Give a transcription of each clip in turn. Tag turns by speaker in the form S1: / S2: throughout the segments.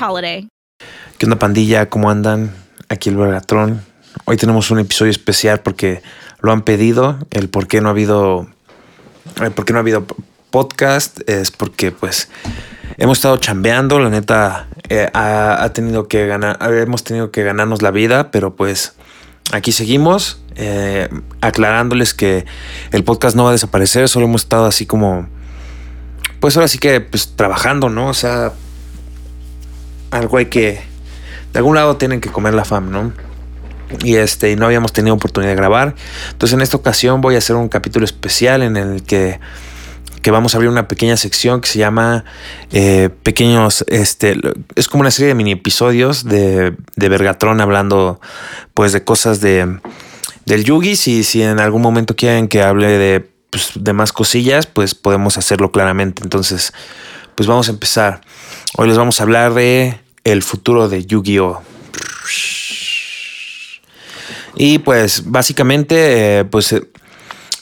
S1: holiday.
S2: ¿Qué onda pandilla? ¿Cómo andan? Aquí el Vergatrón. Hoy tenemos un episodio especial porque lo han pedido. El por qué no ha habido. El por qué no ha habido podcast es porque pues hemos estado chambeando. La neta eh, ha, ha, tenido que ganar. Hemos tenido que ganarnos la vida, pero pues aquí seguimos. Eh, aclarándoles que el podcast no va a desaparecer. Solo hemos estado así como. Pues ahora sí que pues trabajando, ¿no? O sea, algo hay que. De algún lado tienen que comer la fam, ¿no? Y este, no habíamos tenido oportunidad de grabar. Entonces, en esta ocasión voy a hacer un capítulo especial en el que, que vamos a abrir una pequeña sección que se llama eh, Pequeños. Este, es como una serie de mini episodios de, de Vergatron hablando, pues, de cosas de, del Yugi. Si, si en algún momento quieren que hable de, pues, de más cosillas, pues podemos hacerlo claramente. Entonces, pues vamos a empezar. Hoy les vamos a hablar de el futuro de Yu-Gi-Oh! Y pues básicamente, eh, pues, ¿qué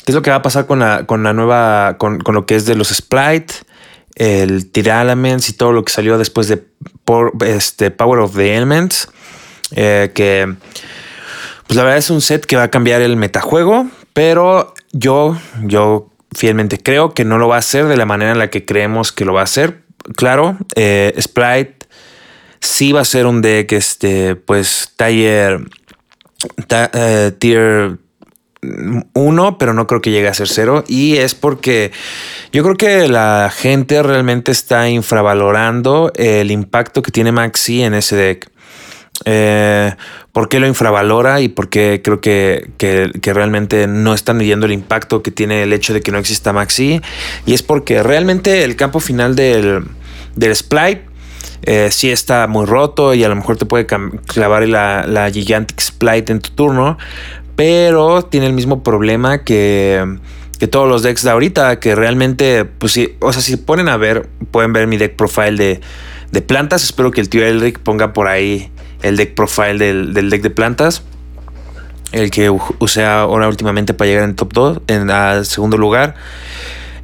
S2: es lo que va a pasar con la, con la nueva, con, con lo que es de los Splite, el Tira Elements y todo lo que salió después de por, este, Power of the Elements? Eh, que, pues la verdad es un set que va a cambiar el metajuego, pero yo, yo fielmente creo que no lo va a hacer de la manera en la que creemos que lo va a hacer. Claro, eh, Sprite sí va a ser un deck, este, pues, taller, ta, tier 1, pero no creo que llegue a ser 0. Y es porque yo creo que la gente realmente está infravalorando el impacto que tiene Maxi en ese deck. Eh, ¿Por qué lo infravalora y por qué creo que, que, realmente no están midiendo el impacto que tiene el hecho de que no exista Maxi? Y es porque realmente el campo final del, del Splite eh, sí está muy roto y a lo mejor te puede clavar la, la Gigantic Splite en tu turno, pero tiene el mismo problema que, que todos los decks de ahorita, que realmente, pues sí, o sea, si ponen a ver, pueden ver mi deck profile de, de plantas. Espero que el tío Elric ponga por ahí el deck profile del, del deck de plantas. El que usé ahora últimamente para llegar en top 2, en segundo lugar.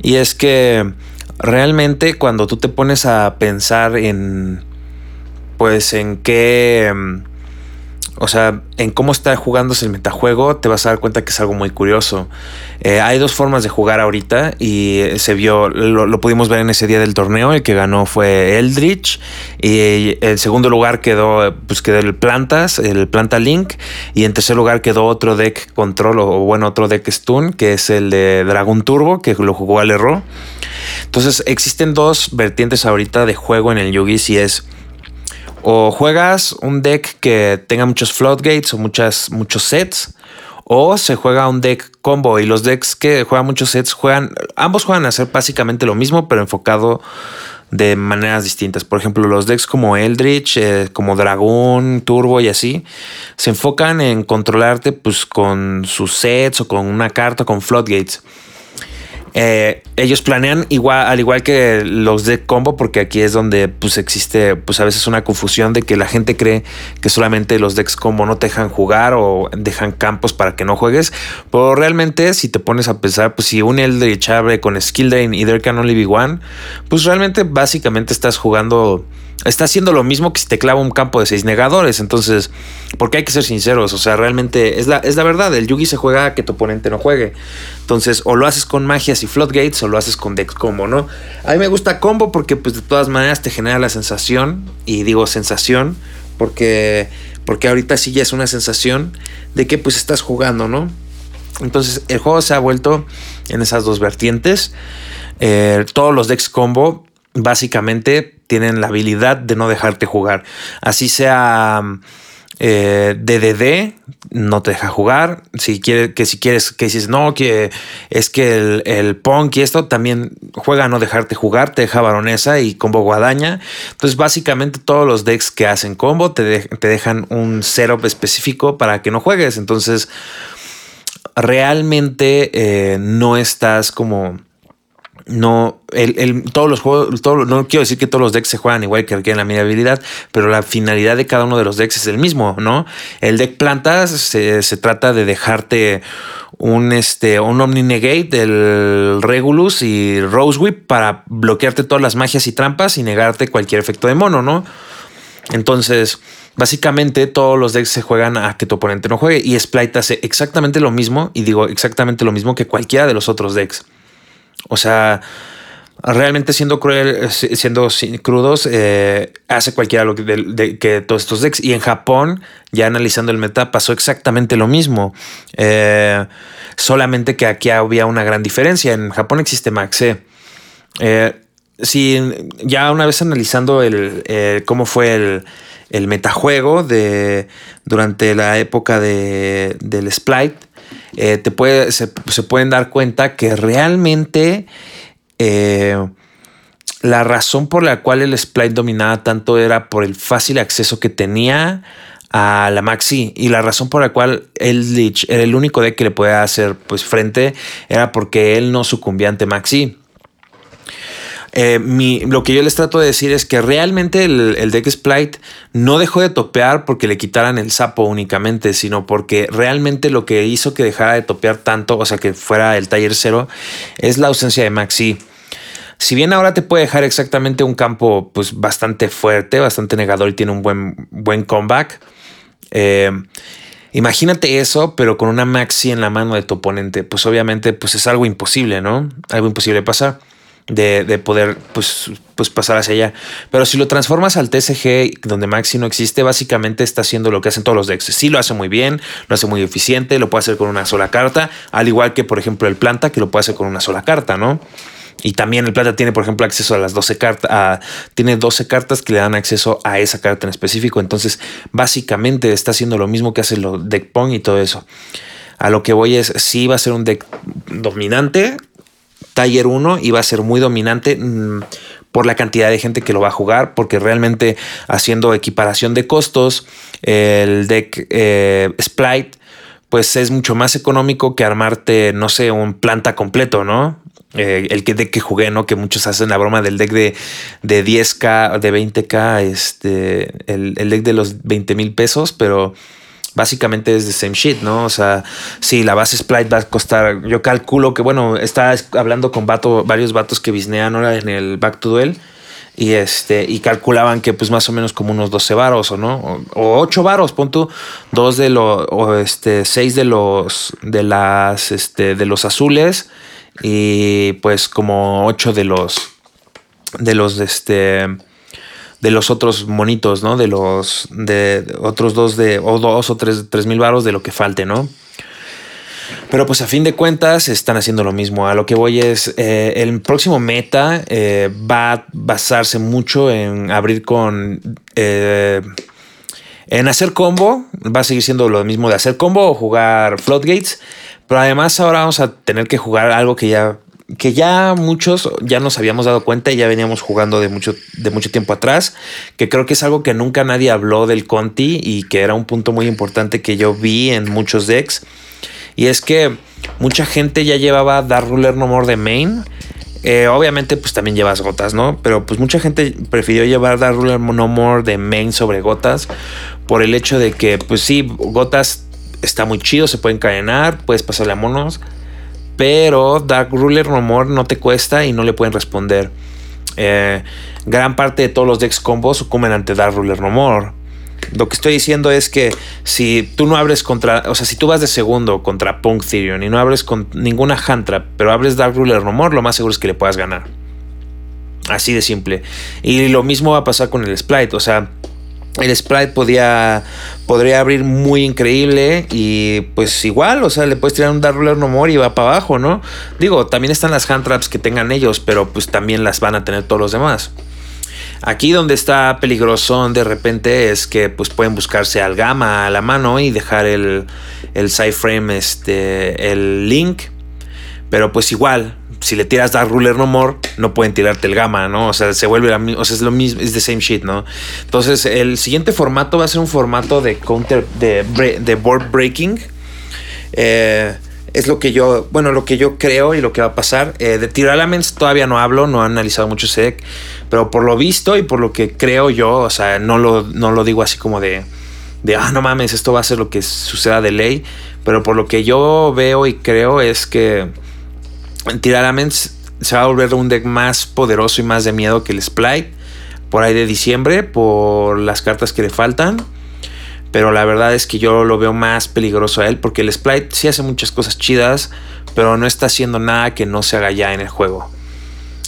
S2: Y es que realmente cuando tú te pones a pensar en, pues en qué, o sea, en cómo está jugándose el metajuego, te vas a dar cuenta que es algo muy curioso. Eh, hay dos formas de jugar ahorita y se vio, lo, pudimos ver en ese día del torneo. El que ganó fue Eldritch y el segundo lugar quedó, pues quedó el Plantas, el Planta Link. Y en tercer lugar quedó otro deck control o bueno, otro deck Stun, que es el de Dragon Turbo, que lo jugó al error. Entonces existen dos vertientes ahorita de juego en el Yugi si es o juegas un deck que tenga muchos floodgates o muchas, muchos sets, o se juega un deck combo. Y los decks que juegan muchos sets juegan, ambos juegan a hacer básicamente lo mismo, pero enfocado de maneras distintas. Por ejemplo, los decks como Eldritch, eh, como Dragón, Turbo y así, se enfocan en controlarte pues con sus sets o con una carta, con floodgates. Eh, ellos planean igual, al igual que los de combo, porque aquí es donde pues existe pues a veces una confusión de que la gente cree que solamente los decks combo no te dejan jugar o dejan campos para que no juegues. Pero realmente, si te pones a pensar, pues si un Eldritch abre con Skill Drain y There Can Only Be One, pues realmente básicamente estás jugando está haciendo lo mismo que si te clava un campo de seis negadores. Entonces, porque hay que ser sinceros, o sea, realmente es la, es la verdad. El Yugi se juega a que tu oponente no juegue. Entonces, o lo haces con magias y floodgates o lo haces con deck combo, ¿no? A mí me gusta combo porque, pues, de todas maneras te genera la sensación, y digo sensación, porque, porque ahorita sí ya es una sensación de que, pues, estás jugando, ¿no? Entonces, el juego se ha vuelto en esas dos vertientes. Eh, todos los decks combo básicamente tienen la habilidad de no dejarte jugar. Así sea eh, DDD, no te deja jugar. Si quieres, que si quieres, que dices, no, que es que el, el punk y esto también juega a no dejarte jugar, te deja baronesa y combo guadaña. Entonces, básicamente todos los decks que hacen combo te, te dejan un setup específico para que no juegues. Entonces, realmente eh, no estás como no, el, todos los juegos, no quiero decir que todos los decks se juegan igual que en la media habilidad, pero la finalidad de cada uno de los decks es el mismo, ¿no? El deck plantas se, trata de dejarte un, este, un Omni Negate, del Regulus y Rose Whip para bloquearte todas las magias y trampas y negarte cualquier efecto de mono, ¿no? Entonces, básicamente todos los decks se juegan a que tu oponente no juegue y Splite hace exactamente lo mismo y digo exactamente lo mismo que cualquiera de los otros decks. O sea, realmente siendo cruel, siendo crudos, eh, hace cualquiera lo que, de, que todos estos decks. Y en Japón, ya analizando el meta, pasó exactamente lo mismo. Eh, solamente que aquí había una gran diferencia. En Japón existe Maxe. Eh, si ya una vez analizando el, cómo fue el, el, metajuego de, durante la época de, del Splite, eh, te puede, se, pueden dar cuenta que realmente eh, la razón por la cual el Splite dominaba tanto era por el fácil acceso que tenía a la Maxi y la razón por la cual el Lich era el único deck que le podía hacer pues frente era porque él no sucumbía ante Maxi. Eh, lo que yo les trato de decir es que realmente el, deck Splite no dejó de topear porque le quitaran el sapo únicamente, sino porque realmente lo que hizo que dejara de topear tanto, o sea, que fuera el taller cero, es la ausencia de Maxi. Si bien ahora te puede dejar exactamente un campo pues bastante fuerte, bastante negador y tiene un buen, buen comeback. Eh, imagínate eso, pero con una Maxi en la mano de tu oponente. Pues obviamente pues es algo imposible, ¿no? Algo imposible pasar de, poder pues, pues pasar hacia allá. Pero si lo transformas al TCG, donde Maxi no existe, básicamente está haciendo lo que hacen todos los decks. Sí lo hace muy bien, lo hace muy eficiente, lo puede hacer con una sola carta, al igual que por ejemplo el planta, que lo puede hacer con una sola carta, ¿no? Y también el planta tiene, por ejemplo, acceso a las 12 cartas, tiene 12 cartas que le dan acceso a esa carta en específico. Entonces, básicamente está haciendo lo mismo que hace el deck pong y todo eso. A lo que voy es, sí va a ser un deck dominante, Taller 1 iba a ser muy dominante mm, por la cantidad de gente que lo va a jugar, porque realmente haciendo equiparación de costos, el deck eh, Splite, pues es mucho más económico que armarte, no sé, un planta completo, ¿no? Eh, el que deck que jugué, ¿no? Que muchos hacen la broma del deck de, de 10k, de 20k, este, el, el deck de los 20 mil pesos, pero básicamente es the same shit, ¿no? O sea, si la base Splite va a costar, yo calculo que, bueno, está hablando con varios vatos que bisnean ahora en el Back to Duel y este y calculaban que pues más o menos como unos 12 varos o no o, 8 varos pon tú dos de los o este seis de los de las este de los azules y pues como 8 de los de los este de los otros monitos, ¿no? De los de otros dos de o dos o tres, tres mil varos de lo que falte, ¿no? Pero pues a fin de cuentas están haciendo lo mismo. A lo que voy es, eh, el próximo meta eh, va a basarse mucho en abrir con... Eh, en hacer combo, va a seguir siendo lo mismo de hacer combo o jugar floodgates. Pero además ahora vamos a tener que jugar algo que ya que ya muchos ya nos habíamos dado cuenta y ya veníamos jugando de mucho, de mucho tiempo atrás, que creo que es algo que nunca nadie habló del Conti y que era un punto muy importante que yo vi en muchos decks. Y es que mucha gente ya llevaba Dark Ruler No More de main. Eh, obviamente, pues también llevas gotas, ¿no? Pero pues mucha gente prefirió llevar Dark Ruler No More de main sobre gotas por el hecho de que, pues sí, gotas está muy chido, se puede encadenar, puedes pasarle a monos pero Dark Ruler Rumor no te cuesta y no le pueden responder. Eh, gran parte de todos los decks combos sucumben ante Dark Ruler No More. Lo que estoy diciendo es que si tú no abres contra, o sea, si tú vas de segundo contra Punk Therion y no abres con ninguna hand trap, pero abres Dark Ruler No More, lo más seguro es que le puedas ganar. Así de simple. Y lo mismo va a pasar con el Splite, o sea, el sprite podía, podría abrir muy increíble y pues igual, o sea, le puedes tirar un Dark Ruler No More y va para abajo, ¿no? Digo, también están las hand traps que tengan ellos, pero pues también las van a tener todos los demás. Aquí donde está peligroso de repente es que pues pueden buscarse al gamma a la mano y dejar el, el side frame, este, el link. Pero pues igual, si le tiras Dark Ruler No More, no pueden tirarte el gamma, ¿no? O sea, se vuelve la o sea, es lo mismo, es the same shit, ¿no? Entonces, el siguiente formato va a ser un formato de counter, de, de board breaking. Eh, es lo que yo, bueno, lo que yo creo y lo que va a pasar. Eh, de Tyralaments todavía no hablo, no he analizado mucho ese pero por lo visto y por lo que creo yo, o sea, no lo, no lo digo así como de, de, ah, no mames, esto va a ser lo que suceda de ley, pero por lo que yo veo y creo es que Tyralaments se va a volver un deck más poderoso y más de miedo que el Splite por ahí de diciembre por las cartas que le faltan. Pero la verdad es que yo lo veo más peligroso a él porque el Splite sí hace muchas cosas chidas, pero no está haciendo nada que no se haga ya en el juego.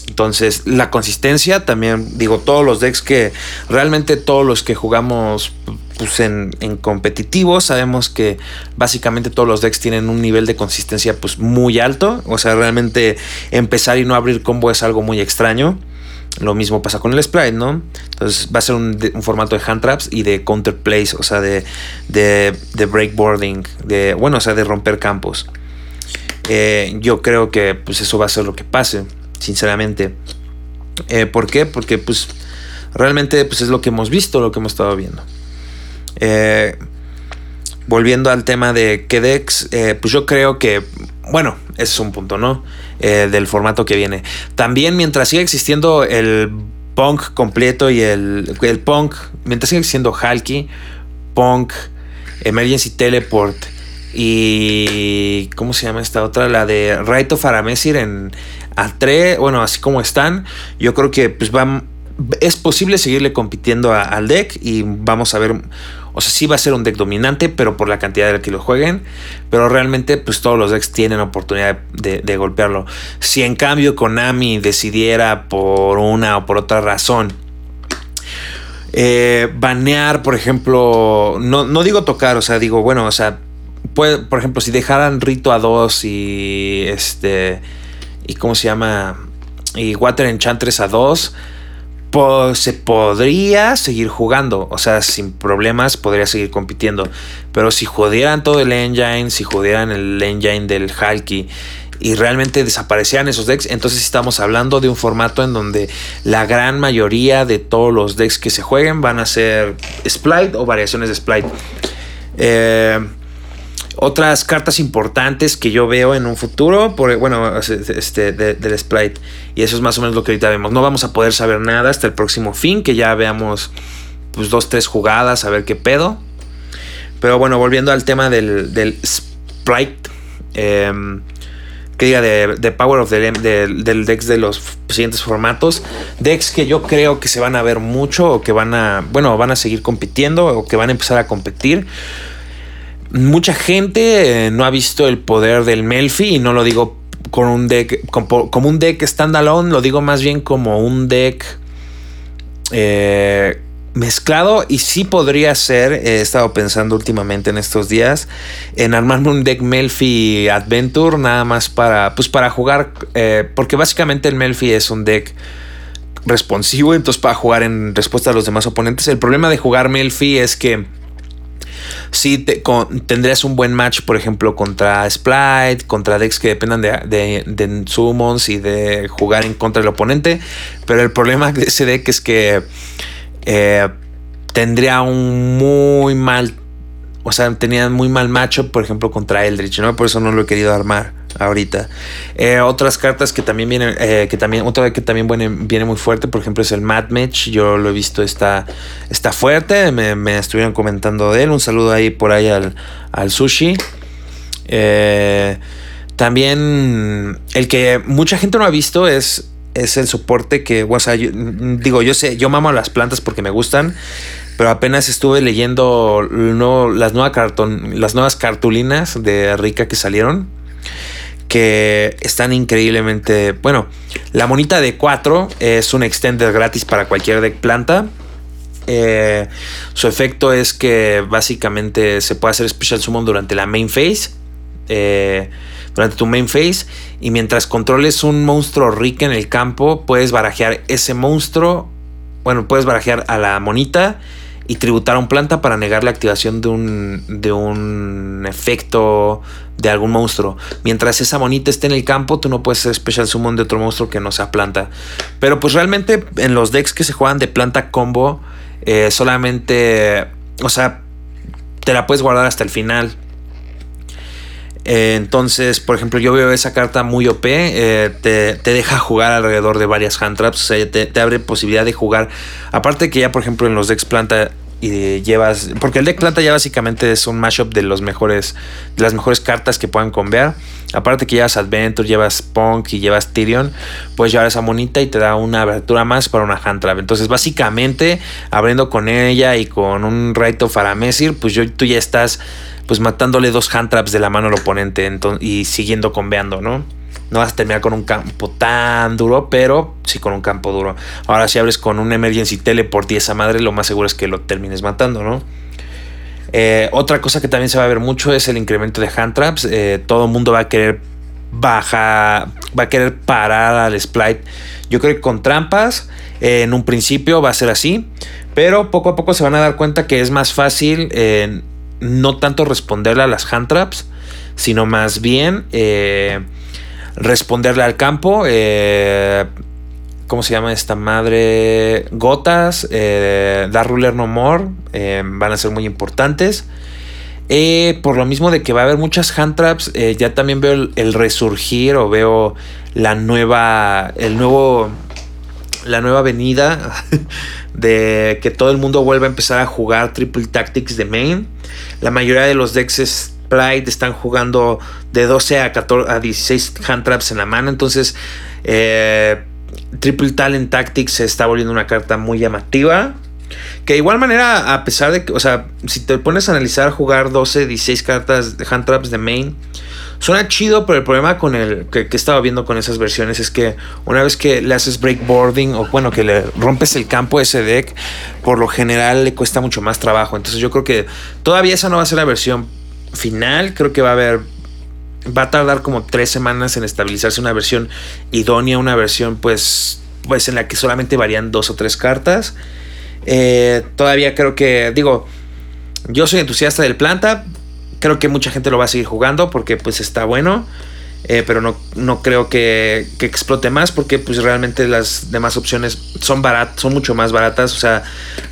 S2: Entonces, la consistencia también, digo, todos los decks que realmente todos los que jugamos pues, en, competitivo, sabemos que básicamente todos los decks tienen un nivel de consistencia pues muy alto. O sea, realmente empezar y no abrir combo es algo muy extraño. Lo mismo pasa con el sprite, ¿no? Entonces va a ser un, formato de hand traps y de counter plays, o sea, de, de, de breakboarding, de, bueno, o sea, de romper campos. Eh, yo creo que pues eso va a ser lo que pase, sinceramente. Eh, ¿Por qué? Porque pues realmente pues es lo que hemos visto, lo que hemos estado viendo. Eh, volviendo al tema de Kedex, pues yo creo que, bueno, ese es un punto, ¿no? Eh, del formato que viene. También mientras siga existiendo el punk completo y el, el punk, mientras siga existiendo Halki, punk, Emergency Teleport y ¿cómo se llama esta otra? La de Right of Aramesir en A3, bueno, así como están, yo creo que pues va, es posible seguirle compitiendo al deck y vamos a ver o sea, sí va a ser un deck dominante, pero por la cantidad de que lo jueguen. Pero realmente, pues todos los decks tienen oportunidad de, golpearlo. Si en cambio Konami decidiera por una o por otra razón eh, banear, por ejemplo, no, no, digo tocar, o sea, digo, bueno, o sea, por ejemplo, si dejaran Rito a 2 y este, y cómo se llama, y Water Enchantress a 2 se podría seguir jugando, o sea, sin problemas podría seguir compitiendo. Pero si jodieran todo el engine, si jodieran el engine del Halki y realmente desaparecieran esos decks, entonces estamos hablando de un formato en donde la gran mayoría de todos los decks que se jueguen van a ser Splite o variaciones de Splite. Eh, otras cartas importantes que yo veo en un futuro, por, bueno, este, del Sprite. Y eso es más o menos lo que ahorita vemos. No vamos a poder saber nada hasta el próximo fin, que ya veamos pues dos, tres jugadas, a ver qué pedo. Pero bueno, volviendo al tema del, del Sprite. Em, que diga de, Power of the del decks de los siguientes formatos. Decks que yo creo que se van a ver mucho o que van a, bueno, van a seguir compitiendo o que van a empezar a competir mucha gente eh, no ha visto el poder del Melfi y no lo digo con un deck como, un deck standalone, lo digo más bien como un deck eh, mezclado y sí podría ser, he estado pensando últimamente en estos días en armarme un deck Melfi Adventure nada más para pues para jugar eh, porque básicamente el Melfi es un deck responsivo entonces para jugar en respuesta a los demás oponentes. El problema de jugar Melfi es que sí tendrías un buen match, por ejemplo, contra Splite, contra decks que dependan de, de, summons y de jugar en contra del oponente. Pero el problema de ese deck es que eh, tendría un muy mal. O sea, tenía muy mal macho, por ejemplo, contra Eldritch, ¿no? Por eso no lo he querido armar ahorita. Eh, otras cartas que también vienen, eh, que también, otra que también viene, muy fuerte, por ejemplo, es el Mad Match. Yo lo he visto, está, está fuerte. Me, estuvieron comentando de él. Un saludo ahí por ahí al, sushi. Eh, también el que mucha gente no ha visto es es el soporte que, o sea, digo, yo sé, yo mamo las plantas porque me gustan, pero apenas estuve leyendo las, las nuevas cartulinas de Rica que salieron, que están increíblemente, bueno, la monita de 4 es un extender gratis para cualquier deck planta. Eh, su efecto es que básicamente se puede hacer Special Summon durante la main phase. Eh, durante tu main phase. Y mientras controles un monstruo rico en el campo, puedes barajear ese monstruo. Bueno, puedes barajear a la monita y tributar a un planta para negar la activación de un, de un efecto de algún monstruo. Mientras esa monita esté en el campo, tú no puedes hacer Special Summon de otro monstruo que no sea planta. Pero pues realmente en los decks que se juegan de planta combo, eh, solamente, o sea, te la puedes guardar hasta el final. Eh, entonces, por ejemplo, yo veo esa carta muy OP, eh, te, deja jugar alrededor de varias hand traps, o sea, te, abre posibilidad de jugar. Aparte que ya, por ejemplo, en los decks planta y llevas, porque el deck planta ya básicamente es un mashup de los mejores, de las mejores cartas que puedan convear. Aparte que llevas Adventure, llevas Punk y llevas Tyrion, puedes llevar esa monita y te da una abertura más para una hand trap. Entonces, básicamente, abriendo con ella y con un Right of Aramesir, pues yo, tú ya estás pues matándole dos hand traps de la mano al oponente y siguiendo conveando, ¿no? No vas a terminar con un campo tan duro, pero sí con un campo duro. Ahora si abres con un emergency teleport y esa madre, lo más seguro es que lo termines matando, ¿no? Eh, otra cosa que también se va a ver mucho es el incremento de hand traps. Eh, todo el mundo va a querer bajar, va a querer parar al Splite. Yo creo que con trampas, eh, en un principio va a ser así, pero poco a poco se van a dar cuenta que es más fácil no tanto responderle a las hand traps, sino más bien eh, responderle al campo. Eh, ¿Cómo se llama esta madre? Gotas, eh, Dar Ruler No More, van a ser muy importantes. por lo mismo de que va a haber muchas hand traps, ya también veo el, resurgir o veo la nueva, el nuevo, la nueva venida de que todo el mundo vuelva a empezar a jugar Triple Tactics de main. La mayoría de los decks Splite están jugando de 12 a, 14, a 16 hand traps en la mano. Entonces, eh, Triple Talent Tactics se está volviendo una carta muy llamativa. Que de igual manera, a pesar de que, o sea, si te pones a analizar jugar 12, 16 cartas de hand traps de main, Suena chido, pero el problema con el que, que, estaba viendo con esas versiones es que una vez que le haces breakboarding o bueno, que le rompes el campo a ese deck, por lo general le cuesta mucho más trabajo. Entonces yo creo que todavía esa no va a ser la versión final. Creo que va a haber va a tardar como tres semanas en estabilizarse una versión idónea, una versión pues, pues en la que solamente varían dos o tres cartas. Eh, todavía creo que, digo, yo soy entusiasta del planta, Creo que mucha gente lo va a seguir jugando porque pues está bueno. Eh, pero no, no creo que, que, explote más porque pues realmente las demás opciones son baratas, son mucho más baratas. O sea,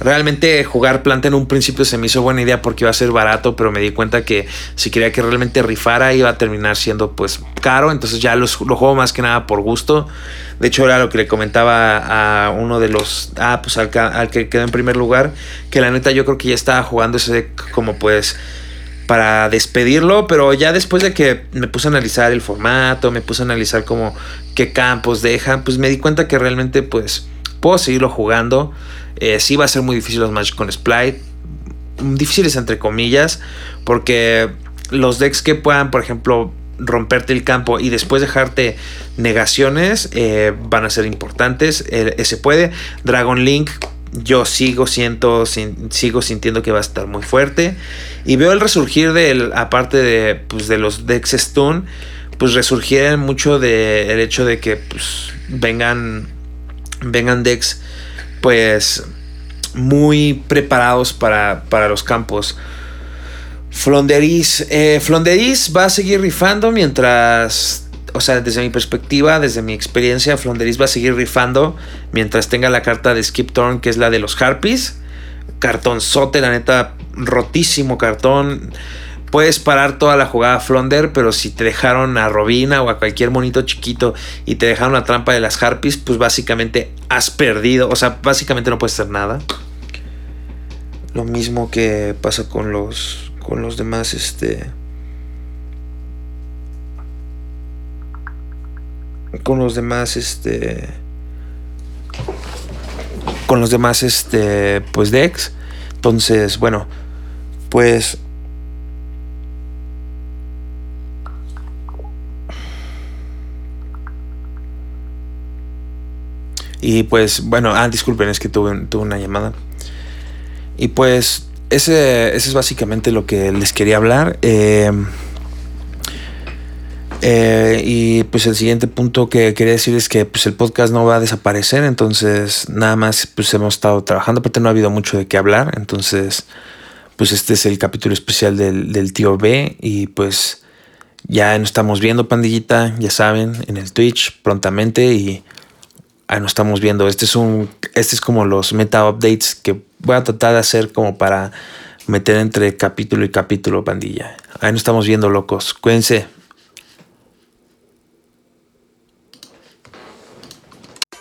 S2: realmente jugar planta en un principio se me hizo buena idea porque iba a ser barato, pero me di cuenta que si quería que realmente rifara iba a terminar siendo pues caro. Entonces ya los, lo juego más que nada por gusto. De hecho era lo que le comentaba a uno de los, ah, pues al, que quedó en primer lugar, que la neta yo creo que ya estaba jugando ese como pues para despedirlo, pero ya después de que me puse a analizar el formato, me puse a analizar como qué campos dejan, pues me di cuenta que realmente pues puedo seguirlo jugando. Eh, sí va a ser muy difícil los matches con Splite, difíciles entre comillas, porque los decks que puedan, por ejemplo, romperte el campo y después dejarte negaciones eh, van a ser importantes. ese puede. Dragon Link yo sigo siento, sigo sintiendo que va a estar muy fuerte. Y veo el resurgir del, aparte de, pues, de los decks Stone, pues resurgir mucho del hecho de que pues, vengan, vengan decks pues muy preparados para, para los campos. Flonderis, eh, Flonderis va a seguir rifando mientras o sea, desde mi perspectiva, desde mi experiencia, Flonderis va a seguir rifando mientras tenga la carta de Skip Turn, que es la de los Harpies. Cartonzote, la neta, rotísimo cartón. Puedes parar toda la jugada Flonder, pero si te dejaron a Robina o a cualquier monito chiquito y te dejaron la trampa de las Harpies, pues básicamente has perdido. O sea, básicamente no puedes hacer nada. Lo mismo que pasa con los, con los demás, este con los demás este con los demás este, pues decks. Entonces, bueno, pues Y pues, bueno, ah, disculpen, es que tuve, tuve una llamada. Y pues, ese, ese, es básicamente lo que les quería hablar. Eh, eh, y pues el siguiente punto que quería decir es que pues el podcast no va a desaparecer, entonces nada más pues hemos estado trabajando, pero no ha habido mucho de qué hablar, entonces pues este es el capítulo especial del, del tío B y pues ya nos estamos viendo pandillita, ya saben, en el Twitch prontamente y ahí nos estamos viendo. Este es un, este es como los meta updates que voy a tratar de hacer como para meter entre capítulo y capítulo, pandilla. Ahí nos estamos viendo, locos. Cuídense.